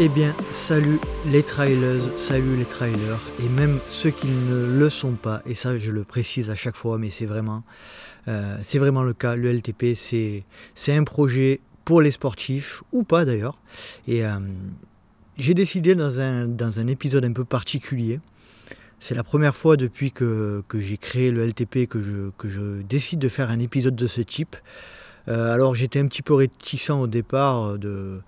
Eh bien, salut les trailers, salut les trailers, et même ceux qui ne le sont pas, et ça je le précise à chaque fois, mais c'est vraiment, euh, vraiment le cas. Le LTP, c'est, un projet pour les sportifs, ou pas d'ailleurs. Et euh, j'ai décidé dans un, dans un épisode un peu particulier, c'est la première fois depuis que, j'ai créé le LTP que je, décide de faire un épisode de ce type. Euh, alors j'étais un petit peu réticent au départ de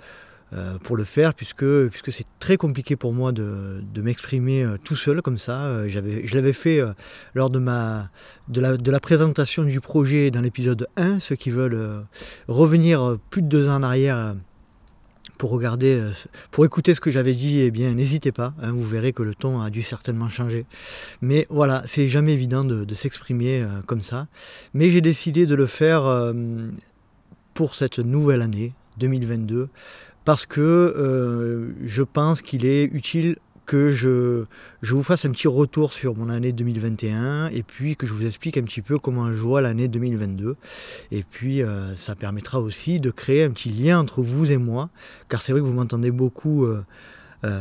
pour le faire, puisque, puisque c'est très compliqué pour moi de, m'exprimer euh, tout seul comme ça. Euh, je l'avais fait lors de, ma, de, la, de la présentation du projet dans l'épisode 1. Ceux qui veulent revenir plus de deux ans en arrière pour regarder, pour écouter ce que j'avais dit, eh bien n'hésitez pas, hein, vous verrez que le ton a dû certainement changer. Mais voilà, c'est jamais évident de, de s'exprimer comme ça. Mais j'ai décidé de le faire pour cette nouvelle année 2022 parce que euh, je pense qu'il est utile que je, je, vous fasse un petit retour sur mon année 2021 et puis que je vous explique un petit peu comment je vois l'année 2022. Et puis euh, ça permettra aussi de créer un petit lien entre vous et moi, car c'est vrai que vous m'entendez beaucoup euh,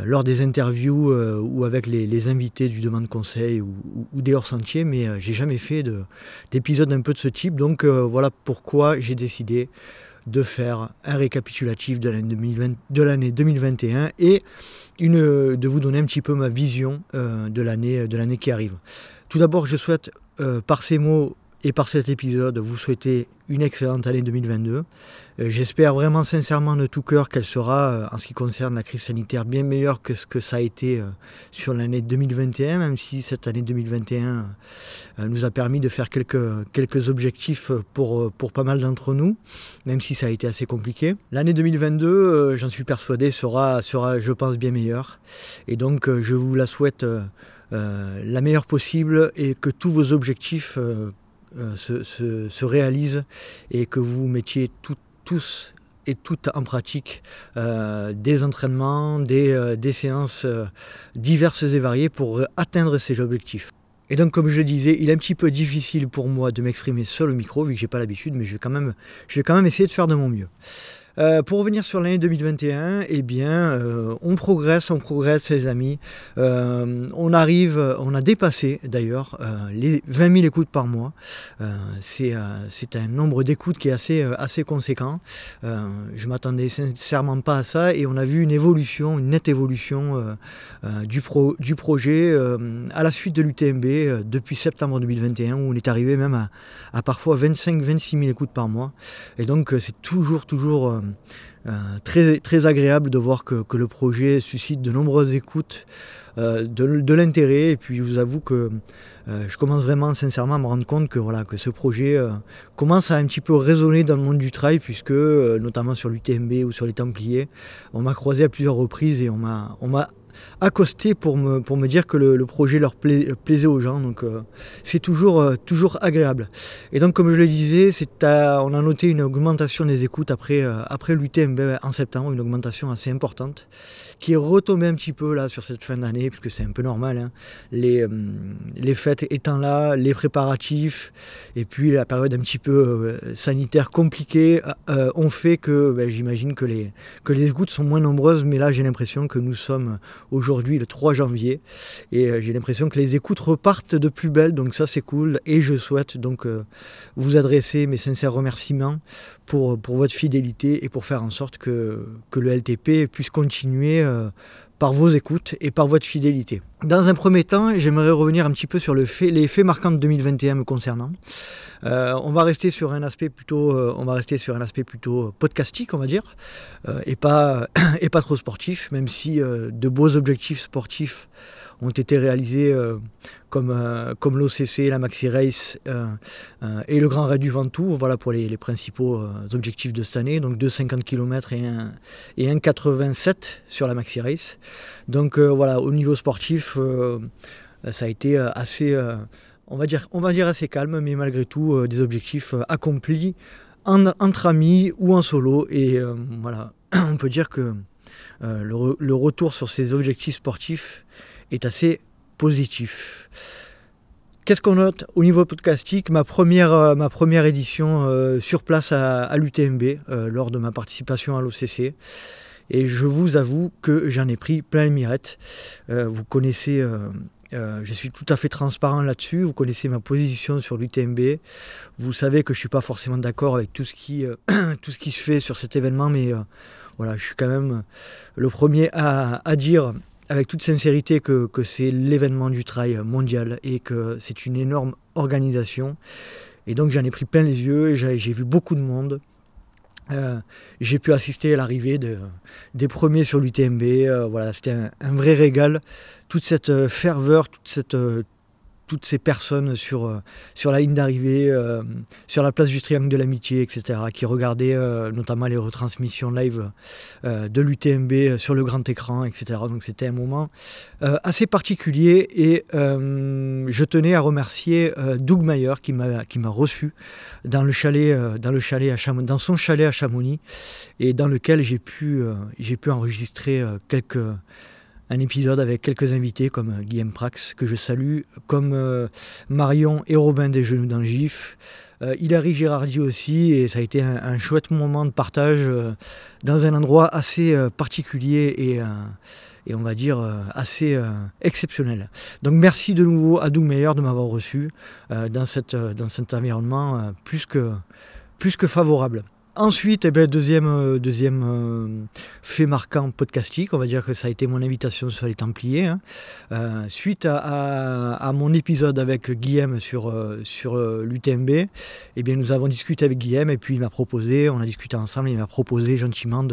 lors des interviews ou avec les, invités du demande conseil ou, des hors-sentiers, mais j'ai jamais fait d'épisode un peu de ce type. Donc voilà pourquoi j'ai décidé de faire un récapitulatif de l'année 2021 et de vous donner un petit peu ma vision euh, de l'année qui arrive. Tout d'abord, je souhaite euh, par ces mots et par cet épisode vous souhaiter une excellente année 2022. Euh, j'espère vraiment sincèrement de tout cœur qu'elle sera, euh, en ce qui concerne la crise sanitaire, bien meilleure que ce que ça a été euh, sur l'année 2021, même si cette année 2021 nous a permis de faire quelques, quelques objectifs pour, pour pas mal d'entre nous, même si ça a été assez compliqué. L'année 2022, j'en suis persuadé, sera, sera, je pense, bien meilleure. Et donc, je vous la souhaite la meilleure possible et que tous vos objectifs se, se, réalisent et que vous mettiez tout, tous et toutes en pratique euh, des entraînements, des, euh, séances euh, diverses et variées pour atteindre ces objectifs. Et donc, comme je le disais, il est un petit peu difficile pour moi de m'exprimer seul au micro, vu que j'ai pas l'habitude, mais je vais quand même essayer de faire de mon mieux. Euh, pour revenir sur l'année 2021, eh bien, euh, on progresse, on progresse, les amis. Euh, on arrive, on a dépassé d'ailleurs les 20 000 écoutes par mois. c'est un nombre d'écoutes qui est assez, assez conséquent. je m'attendais sincèrement pas à ça et on a vu une évolution, une nette évolution du, du projet à la suite de l'UTMB depuis septembre 2021 où on est arrivé même à, à parfois 25-26 000 écoutes par mois. Et donc c'est toujours, toujours très, très agréable de voir que, le projet suscite de nombreuses écoutes, euh, de, l'intérêt. Et puis je vous avoue que euh, je commence vraiment sincèrement à me rendre compte que, voilà, que ce projet commence à un petit peu résonner dans le monde du trail, puisque notamment sur l'UTMB ou sur les Templiers, on m'a croisé à plusieurs reprises et on m'a accosté pour me, dire que le, projet leur plaisait aux gens. Euh, c'est toujours, euh, toujours agréable. Et donc comme je le disais, on a noté une augmentation des écoutes après, euh, après l'UTMB en septembre, une augmentation assez importante qui est retombée un petit peu là sur cette fin d'année, puisque c'est un peu normal. Hein. Les, les fêtes étant là, les préparatifs, et puis la période un petit peu sanitaire compliquée ont fait que ben, j'imagine que les, que les écoutes sont moins nombreuses, mais là j'ai l'impression que nous sommes aujourd'hui le 3 janvier. Et euh, j'ai l'impression que les écoutes repartent de plus belle, donc ça c'est cool. Et je souhaite donc euh, vous adresser mes sincères remerciements pour, votre fidélité et pour faire en sorte que, le LTP puisse continuer euh, par vos écoutes et par votre fidélité. Dans un premier temps, j'aimerais revenir un petit peu sur les faits marquants de 2021 me concernant. Euh, on va rester sur un aspect plutôt, euh, on va rester sur un aspect plutôt podcastique, on va dire, et pas et pas trop sportif, même si de beaux objectifs sportifs ont été réalisés comme, comme l'OCC, la Maxi Race et le Grand Raid du Ventoux, voilà pour les, principaux objectifs de cette année, donc 2,50 km et 1,87 et 1,87 sur la Maxi Race. Donc voilà, au niveau sportif, ça a été assez on va dire, on va dire assez calme, mais malgré tout euh, des objectifs euh, accomplis entre amis ou en solo. Et euh, voilà, on peut dire que le, retour sur ces objectifs sportifs est assez positif. Qu'est-ce qu'on note au niveau podcastique? Ma première, ma première édition sur place à, l'UTMB lors de ma participation à l'OCC. Et je vous avoue que j'en ai pris plein les mirettes. vous connaissez euh, je suis tout à fait transparent là-dessus. Vous connaissez ma position sur l'UTMB. Vous savez que je ne suis pas forcément d'accord avec tout ce, qui, euh, tout ce qui se fait sur cet événement, mais euh, voilà, je suis quand même le premier à, dire avec toute sincérité que, c'est l'événement du trail mondial et que c'est une énorme organisation. Et donc j'en ai pris plein les yeux, j'ai vu beaucoup de monde. j'ai pu assister à l'arrivée de, des premiers sur l'UTMB. voilà, c'était un, vrai régal toute cette euh, ferveur, toute cette, euh, toutes ces personnes sur, euh, sur la ligne d'arrivée, sur la place du Triangle de l'Amitié, etc., qui regardaient notamment les retransmissions live de l'UTMB sur le grand écran, etc. Donc c'était un moment assez particulier et je tenais à remercier Doug Mayer qui m'a qui m'a reçu dans le chalet dans le chalet à dans son chalet à Chamonix et dans lequel j'ai pu j'ai pu enregistrer quelques un épisode avec quelques invités comme euh, Guillaume Prax, que je salue, comme euh, Marion et Robin des Genoux dans GIF. Euh, Hilary Gérardi aussi, et ça a été un, chouette moment de partage dans un endroit assez particulier et, et, on va dire assez exceptionnel. Donc merci de nouveau à Doug Meyer de m'avoir reçu dans, cette, dans cet environnement plus, que, plus que favorable. Ensuite, eh ben, deuxième, euh, euh, fait marquant podcastique, on va dire que ça a été mon invitation sur les Templiers. Hein. Euh, suite à, mon épisode avec Guillaume sur, sur l'UTMB, eh nous avons discuté avec Guillaume et puis il m'a proposé, on a discuté ensemble, il m'a proposé gentiment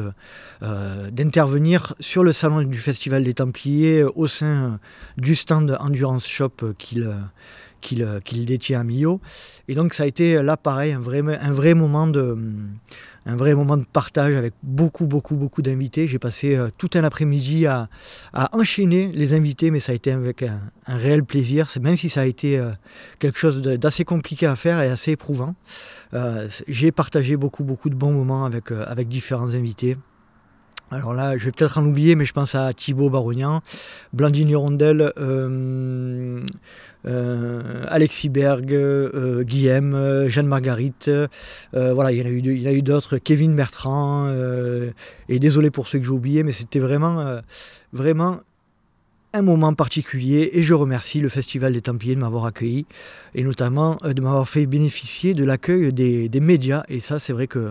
d'intervenir sur le salon du Festival des Templiers au sein du stand Endurance Shop qu'il qu'il détient à Millau. Et donc ça a été là pareil, un vrai, un vrai moment de partage avec beaucoup, beaucoup, beaucoup d'invités. J'ai passé euh, tout un après-midi à, enchaîner les invités, mais ça a été avec un, réel plaisir, même si ça a été euh, quelque chose d'assez compliqué à faire et assez éprouvant. Euh, j'ai partagé beaucoup, beaucoup de bons moments avec différents invités. Alors là, je vais peut-être en oublier, mais je pense à Thibaut Barognan, Blandine Hirondelle, euh, Alexis Berg, euh, Guillaume, euh, Jeanne Marguerite, voilà, il y en a eu, d'autres, Kevin Bertrand, et désolé pour ceux que j'ai oubliés, mais c'était vraiment, vraiment un moment particulier et je remercie le Festival des Templiers de m'avoir accueilli et notamment de m'avoir fait bénéficier de l'accueil des, médias et ça c'est vrai que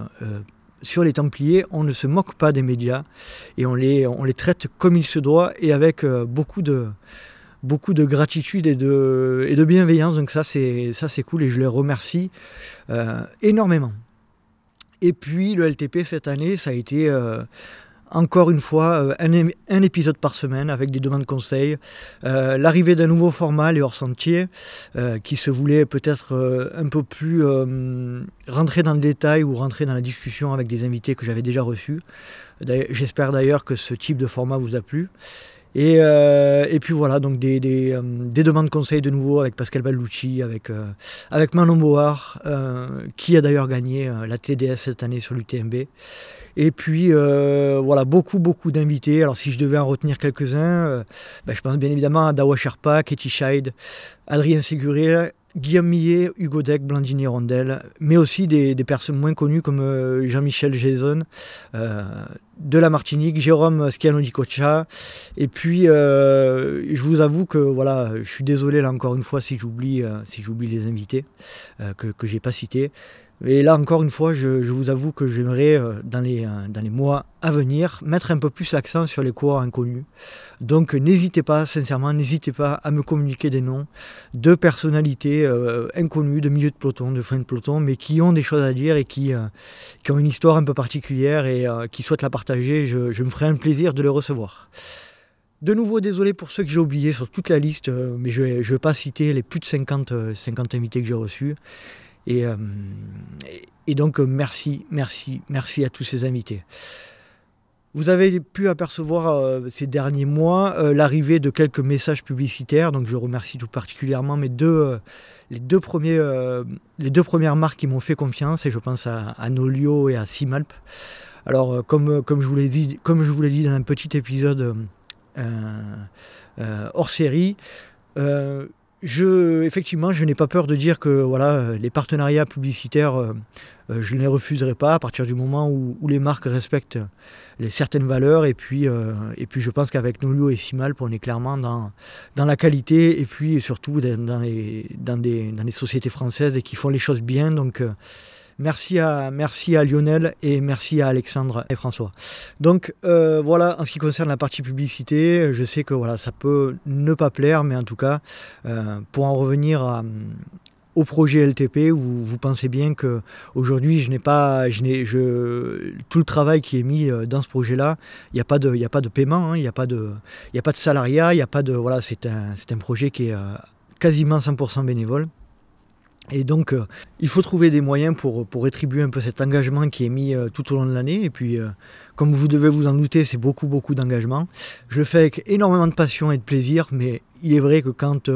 sur les Templiers on ne se moque pas des médias et on les, traite comme il se doit et avec beaucoup de, beaucoup de gratitude et de, et de bienveillance. Donc ça c'est, ça, c'est cool et je les remercie euh, énormément. Et puis le LTP cette année, ça a été euh, encore une fois euh, un, épisode par semaine avec des demandes de conseils. L'arrivée d'un nouveau format, les hors sentiers, qui se voulait peut-être un peu plus rentrer dans le détail ou rentrer dans la discussion avec des invités que j'avais déjà reçus. J'espère d'ailleurs que ce type de format vous a plu. Euh, et, puis voilà, donc des, euh, des, demandes de conseils de nouveau avec Pascal Ballucci, avec, euh, avec Manon Board, qui a d'ailleurs gagné la TDS cette année sur l'UTMB. Et puis voilà, beaucoup, beaucoup d'invités. Alors si je devais en retenir quelques-uns, ben, je pense bien évidemment à Dawa Sherpa, Katie Scheid, Adrien Séguré, Guillaume Millet, Hugo Deck, Blandini Rondel, mais aussi des, personnes moins connues comme euh, Jean-Michel Jason euh, de la Martinique, Jérôme Schiano di Cocha. Et puis, euh, je vous avoue que voilà, je suis désolé là encore une fois si j'oublie si les invités que, que j'ai pas cités. Et là, encore une fois, je, vous avoue que j'aimerais, euh, dans, les, euh, dans les mois à venir, mettre un peu plus l'accent sur les coureurs inconnus. Donc, n'hésitez pas, sincèrement, n'hésitez pas à me communiquer des noms de personnalités euh, inconnues, de milieu de peloton, de fin de peloton, mais qui ont des choses à dire et qui, qui ont une histoire un peu particulière et qui souhaitent la partager. Je, me ferai un plaisir de les recevoir. De nouveau, désolé pour ceux que j'ai oubliés sur toute la liste, mais je ne vais, pas citer les plus de 50, 50 invités que j'ai reçus. Euh, et, donc, euh, merci, merci, merci à tous ces invités. Vous avez pu apercevoir euh, ces derniers mois l'arrivée de quelques messages publicitaires, donc je remercie tout particulièrement mes deux, les, deux premiers, les deux premières marques qui m'ont fait confiance, et je pense à, Nolio et à Simalp. Alors, comme, comme, je vous l'ai dit, comme je vous l'ai dit dans un petit épisode hors série, je, effectivement, je n'ai pas peur de dire que voilà, les partenariats publicitaires euh, je ne les refuserai pas à partir du moment où, les marques respectent les certaines valeurs. Et puis, et puis je pense qu'avec Nolio et Simal, on est clairement dans, dans la qualité et puis surtout dans, les, dans, des, dans des sociétés françaises et qui font les choses bien. Donc Merci à, Lionel et merci à Alexandre et François. Donc euh, voilà, en ce qui concerne la partie publicité, je sais que voilà, ça peut ne pas plaire, mais en tout cas, euh, pour en revenir au projet LTP, vous, pensez bien que aujourd'hui, je n'ai pas, je n'ai, tout le travail qui est mis euh, dans ce projet-là, il n'y a pas de, il a pas de paiement, hein, il n'y a pas de, il a pas de salariat, il a pas de, voilà, c'est un, c'est un projet qui est quasiment 100% bénévole. Et donc, euh, il faut trouver des moyens pour, pour rétribuer un peu cet engagement qui est mis euh, tout au long de l'année. Et puis, euh, comme vous devez vous en douter, c'est beaucoup, beaucoup d'engagement. Je le fais avec énormément de passion et de plaisir, mais il est vrai que quand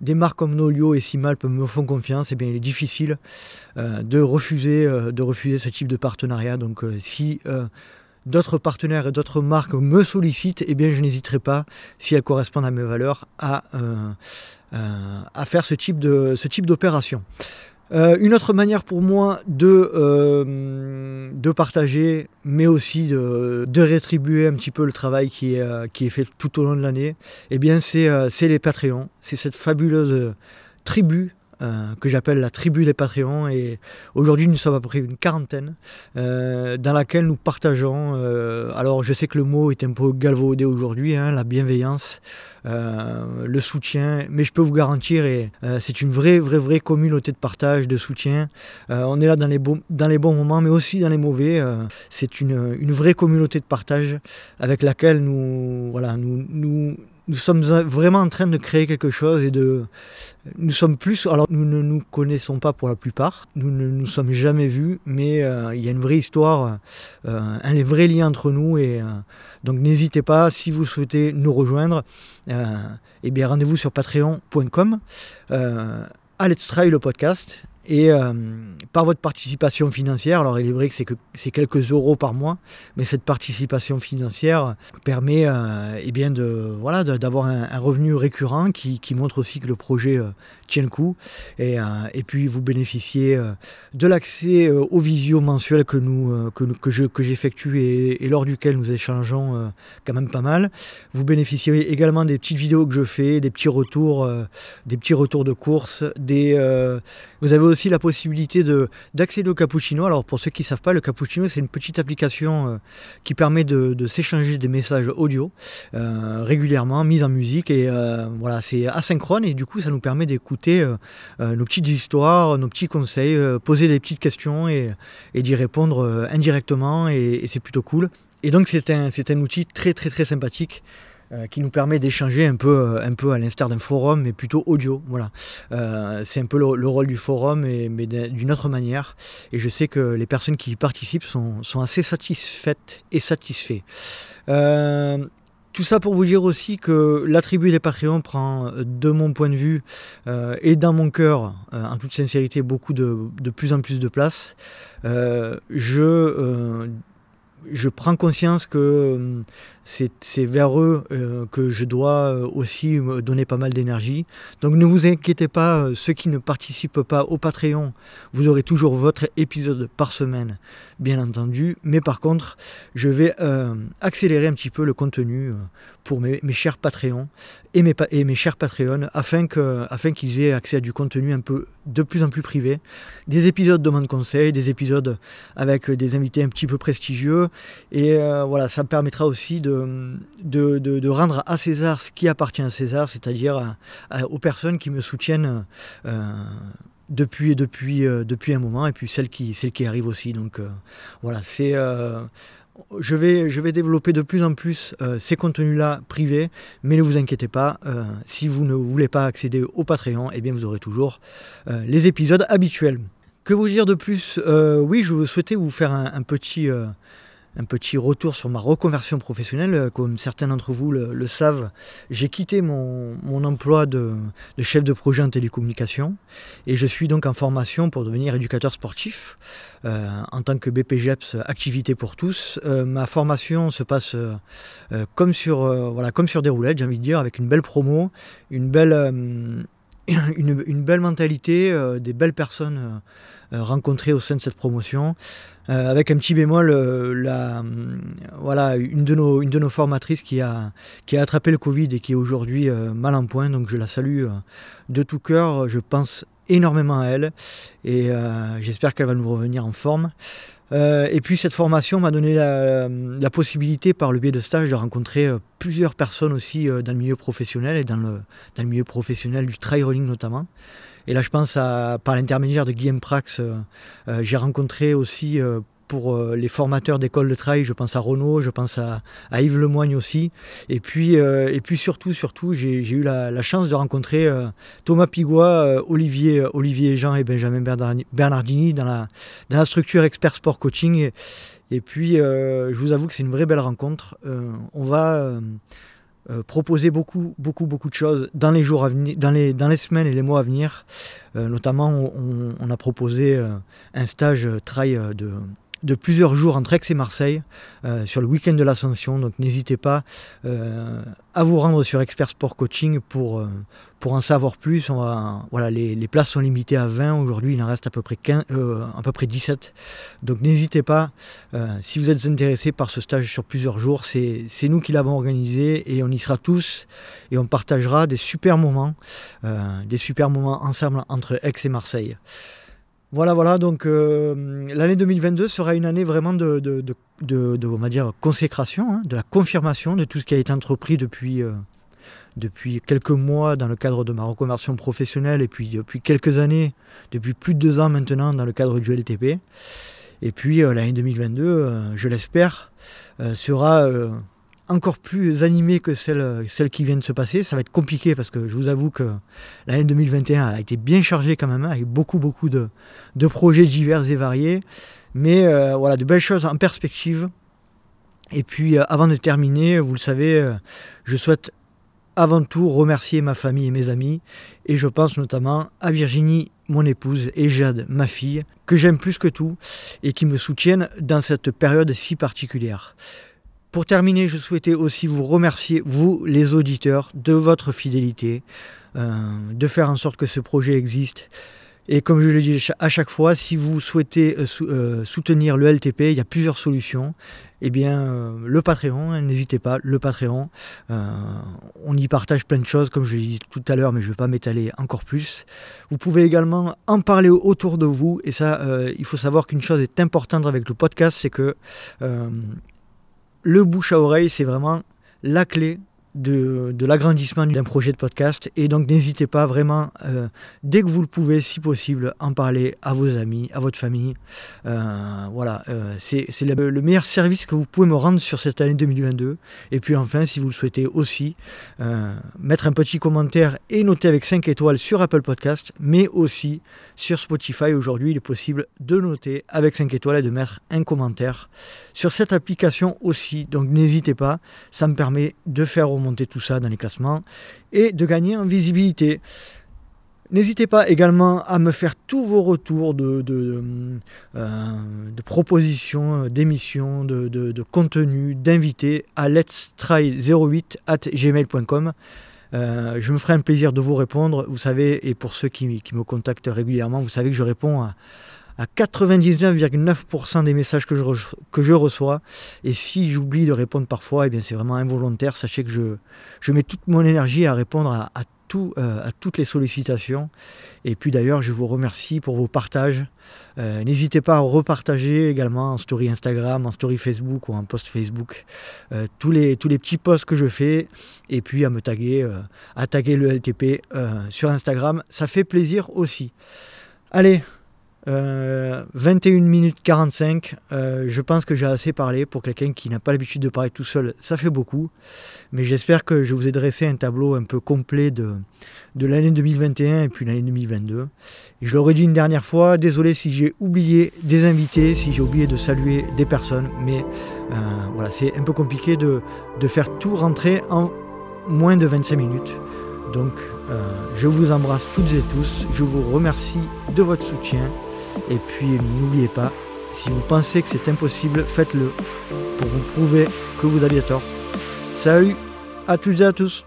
des marques comme Nolio et Simalp me font confiance, eh bien, il est difficile de, refuser, de refuser ce type de partenariat. Donc, si d'autres partenaires et d'autres marques me sollicitent, eh bien, je n'hésiterai pas, si elles correspondent à mes valeurs, à à faire ce type d'opération. Euh, une autre manière pour moi de, euh, de partager, mais aussi de, de, rétribuer un petit peu le travail qui est, qui est fait tout au long de l'année, eh c'est les Patreons. C'est cette fabuleuse tribu euh, que j'appelle la tribu des Patreons. Et aujourd'hui, nous sommes à peu près une quarantaine, euh, dans laquelle nous partageons. Euh, alors, je sais que le mot est un peu galvaudé aujourd'hui, hein, la bienveillance. le soutien, mais je peux vous garantir, c'est une vraie, vraie, vraie communauté de partage, de soutien. on est là dans les, dans les bons moments, mais aussi dans les mauvais. c'est une, une, vraie communauté de partage avec laquelle nous, voilà, nous, nous nous sommes vraiment en train de créer quelque chose et de. Nous sommes plus. Alors, nous ne nous connaissons pas pour la plupart. Nous ne nous sommes jamais vus, mais euh, il y a une vraie histoire, euh, un vrai lien entre nous. Et euh, donc, n'hésitez pas, si vous souhaitez nous rejoindre, eh bien, rendez-vous sur patreon.com. Let's Try le podcast et euh, par votre participation financière, alors il est vrai que c'est, que quelques euros par mois, mais cette participation financière permet euh, eh de, voilà, d'avoir un, revenu récurrent qui, montre aussi que le projet euh, tient le coup. Et, et puis vous bénéficiez de l'accès aux visios mensuels que, nous, que, que, je, que j'effectue et, lors duquel nous échangeons quand même pas mal. Vous bénéficiez également des petites vidéos que je fais, des petits retours, des petits retours de course, des, vous avez aussi la possibilité d'accéder au cappuccino. Alors pour ceux qui ne savent pas, le cappuccino c'est une petite application euh, qui permet de, s'échanger des messages audio euh, régulièrement, mise en musique et euh, voilà c'est asynchrone et du coup ça nous permet d'écouter nos petites histoires, nos petits conseils, poser des petites questions et, d'y répondre indirectement et, et c'est plutôt cool. Et donc c'est un, un outil très très très sympathique euh, qui nous permet d'échanger un peu, euh, un peu à l'instar d'un forum, mais plutôt audio. Voilà. Euh, c'est un peu le, rôle du forum, mais d'une autre manière. Et je sais que les personnes qui y participent sont, sont assez satisfaites et satisfaits. Tout ça pour vous dire aussi que la tribu des Patreons prend, de mon point de vue et dans mon cœur, en toute sincérité, beaucoup de, plus en plus de place. je prends conscience que c'est vers eux euh, que je dois euh, aussi donner pas mal d'énergie. Donc ne vous inquiétez pas, euh, ceux qui ne participent pas au Patreon, vous aurez toujours votre épisode par semaine, bien entendu. Mais par contre, je vais accélérer un petit peu le contenu pour mes, chers Patreons et mes, et mes chers Patreons afin qu'ils aient accès à du contenu un peu de plus en plus privé. Des épisodes de demande conseil, des épisodes avec des invités un petit peu prestigieux. Et voilà, ça me permettra aussi de de, rendre à César ce qui appartient à César, c'est-à-dire aux personnes qui me soutiennent euh, depuis, depuis, euh, depuis un moment, et puis celles qui, celles arrivent aussi. Euh, voilà, c'est je vais, je vais développer de plus en plus ces contenus-là privés, mais ne vous inquiétez pas, si vous ne voulez pas accéder au Patreon, eh bien vous aurez toujours les épisodes habituels. Que vous dire de plus? Oui, je souhaitais vous faire un petit, un petit retour sur ma reconversion professionnelle. Euh, comme certains d'entre vous le, savent, j'ai quitté mon, emploi de, chef de projet en télécommunication et je suis donc en formation pour devenir éducateur sportif euh, en tant que BPGEPS Activité pour tous. Euh, ma formation se passe comme, sur, voilà, comme sur des roulettes, j'ai envie de dire, avec une belle promo, une belle une, belle mentalité, des belles personnes rencontrées au sein de cette promotion. avec un petit bémol, la, voilà, une de, nos, une de nos formatrices qui a, qui a attrapé le Covid et qui est aujourd'hui mal en point, donc je la salue de tout cœur. Je pense énormément à elle et j'espère qu'elle va nous revenir en forme. Euh, et puis cette formation m'a donné la, possibilité par le biais de stage de rencontrer euh, plusieurs personnes aussi euh, dans le milieu professionnel et dans le, dans le milieu professionnel du trail running notamment. Et là je pense à, par l'intermédiaire de Guillaume Prax, j'ai rencontré aussi pour euh, les formateurs d'école de trail, je pense à Renault, je pense à, Yves Lemoigne aussi. Et puis, euh, et puis surtout, surtout j'ai eu la, chance de rencontrer euh, Thomas Pigua, Olivier, Olivier Jean et Benjamin Bernardini dans la, dans la structure Expert Sport Coaching. Et, puis, je vous avoue que c'est une vraie belle rencontre. on va proposer beaucoup, beaucoup, beaucoup de choses dans les jours à venir, dans les, dans les semaines et les mois à venir. notamment, on, on, a proposé un stage trail de de plusieurs jours entre Aix et Marseille euh, sur le week-end de l'Ascension. Donc n'hésitez pas euh, à vous rendre sur Expert Sport Coaching pour, euh, en savoir plus. Voilà, les, places sont limitées à 20. Aujourd'hui, il en reste à peu près, 15, à peu près 17. Donc n'hésitez pas, si vous êtes intéressé par ce stage sur plusieurs jours, c'est nous qui l'avons organisé et on y sera tous et on partagera des super moments, des super moments ensemble entre Aix et Marseille. Voilà, voilà, donc euh, l'année 2022 sera une année vraiment de, de, va dire, consécration, hein, de la confirmation de tout ce qui a été entrepris depuis, euh, depuis quelques mois dans le cadre de ma reconversion professionnelle et puis depuis quelques années, depuis plus de deux ans maintenant dans le cadre du LTP. Et puis euh, l'année 2022, je l'espère, sera encore plus animée que celle, qui vient de se passer. Ça va être compliqué parce que je vous avoue que l'année 2021 a été bien chargée quand même, hein, avec beaucoup, beaucoup de, projets divers et variés. Mais euh, voilà, de belles choses en perspective. Et puis euh, avant de terminer, vous le savez, euh, je souhaite avant tout remercier ma famille et mes amis. Et je pense notamment à Virginie, mon épouse, et Jade, ma fille, que j'aime plus que tout et qui me soutiennent dans cette période si particulière. Pour terminer, je souhaitais aussi vous remercier, vous les auditeurs, de votre fidélité, euh, de faire en sorte que ce projet existe. Et comme je le dis à chaque fois, si vous souhaitez euh, euh, soutenir le LTP, il y a plusieurs solutions. Eh bien, le Patreon, n'hésitez pas, le Patreon. on y partage plein de choses, comme je l'ai dit tout à l'heure, mais je ne vais pas m'étaler encore plus. Vous pouvez également en parler autour de vous. Et ça, il faut savoir qu'une chose est importante avec le podcast, c'est que le bouche à oreille, c'est vraiment la clé de, l'agrandissement d'un projet de podcast. Et donc n'hésitez pas vraiment, euh, dès que vous le pouvez, si possible, en parler à vos amis, à votre famille. Euh, voilà, euh, c'est le, le, meilleur service que vous pouvez me rendre sur cette année 2022. Et puis enfin, si vous le souhaitez aussi, mettre un petit commentaire et noter avec 5 étoiles sur Apple Podcast, mais aussi sur Spotify. Aujourd'hui, il est possible de noter avec 5 étoiles et de mettre un commentaire sur cette application aussi. Donc n'hésitez pas, ça me permet de faire tout ça dans les classements et de gagner en visibilité. N'hésitez pas également à me faire tous vos retours de, de, euh, propositions, d'émissions, de, de, contenu, d'invités à let's try 08 at gmail.com. Euh, je me ferai un plaisir de vous répondre. Vous savez, et pour ceux qui, me contactent régulièrement, vous savez que je réponds à, 99,9% des messages que je, que je reçois. Et si j'oublie de répondre parfois, eh bien c'est vraiment involontaire. Sachez que je, je mets toute mon énergie à répondre à, à euh, à toutes les sollicitations. Et puis d'ailleurs, je vous remercie pour vos partages. Euh, n'hésitez pas à repartager également en story Instagram, en story Facebook ou en post Facebook euh, tous, les, tous les petits posts que je fais. Et puis à me taguer, à taguer le LTP sur Instagram. Ça fait plaisir aussi. Allez, 21 minutes 45, je pense que j'ai assez parlé pour quelqu'un qui n'a pas l'habitude de parler tout seul, ça fait beaucoup. Mais j'espère que je vous ai dressé un tableau un peu complet de, de l'année 2021 et puis l'année 2022. Et je l'aurais dit une dernière fois, désolé si j'ai oublié des invités, si j'ai oublié de saluer des personnes, mais euh, voilà, c'est un peu compliqué de, de, faire tout rentrer en moins de 25 minutes. Donc euh, je vous embrasse toutes et tous, je vous remercie de votre soutien et puis n'oubliez pas, si vous pensez que c'est impossible, faites-le pour vous prouver que vous aviez tort. Salut à toutes et à tous